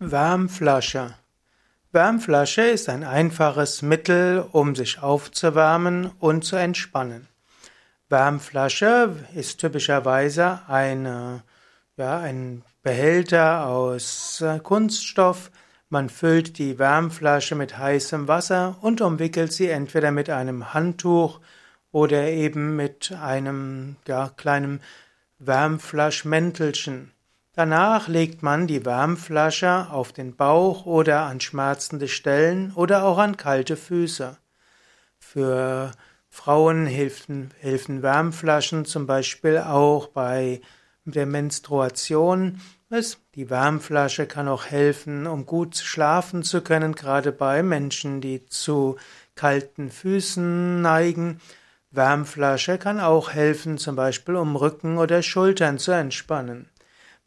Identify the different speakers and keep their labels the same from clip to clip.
Speaker 1: Wärmflasche. Wärmflasche ist ein einfaches Mittel, um sich aufzuwärmen und zu entspannen. Wärmflasche ist typischerweise eine, ja, ein Behälter aus äh, Kunststoff. Man füllt die Wärmflasche mit heißem Wasser und umwickelt sie entweder mit einem Handtuch oder eben mit einem ja, kleinen Wärmflaschmäntelchen. Danach legt man die Wärmflasche auf den Bauch oder an schmerzende Stellen oder auch an kalte Füße. Für Frauen helfen, helfen Wärmflaschen zum Beispiel auch bei der Menstruation. Die Wärmflasche kann auch helfen, um gut schlafen zu können, gerade bei Menschen, die zu kalten Füßen neigen. Wärmflasche kann auch helfen, zum Beispiel um Rücken oder Schultern zu entspannen.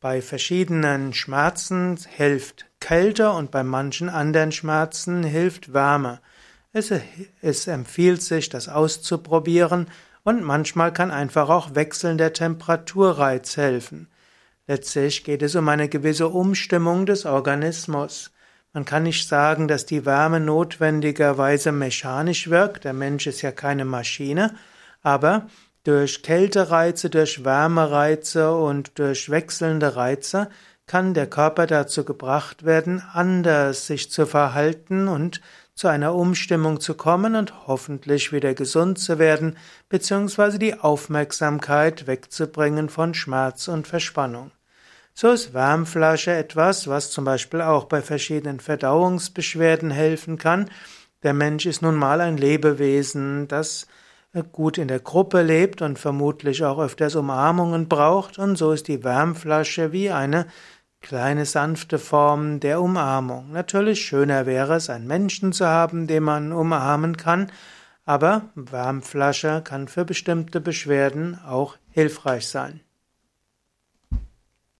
Speaker 1: Bei verschiedenen Schmerzen hilft Kälte und bei manchen anderen Schmerzen hilft Wärme. Es, es empfiehlt sich, das auszuprobieren und manchmal kann einfach auch wechselnder Temperaturreiz helfen. Letztlich geht es um eine gewisse Umstimmung des Organismus. Man kann nicht sagen, dass die Wärme notwendigerweise mechanisch wirkt, der Mensch ist ja keine Maschine, aber durch Kältereize, durch Wärmereize und durch wechselnde Reize kann der Körper dazu gebracht werden, anders sich zu verhalten und zu einer Umstimmung zu kommen und hoffentlich wieder gesund zu werden, beziehungsweise die Aufmerksamkeit wegzubringen von Schmerz und Verspannung. So ist Wärmflasche etwas, was zum Beispiel auch bei verschiedenen Verdauungsbeschwerden helfen kann. Der Mensch ist nun mal ein Lebewesen, das gut in der Gruppe lebt und vermutlich auch öfters Umarmungen braucht, und so ist die Wärmflasche wie eine kleine sanfte Form der Umarmung. Natürlich schöner wäre es, einen Menschen zu haben, den man umarmen kann, aber Wärmflasche kann für bestimmte Beschwerden auch hilfreich sein.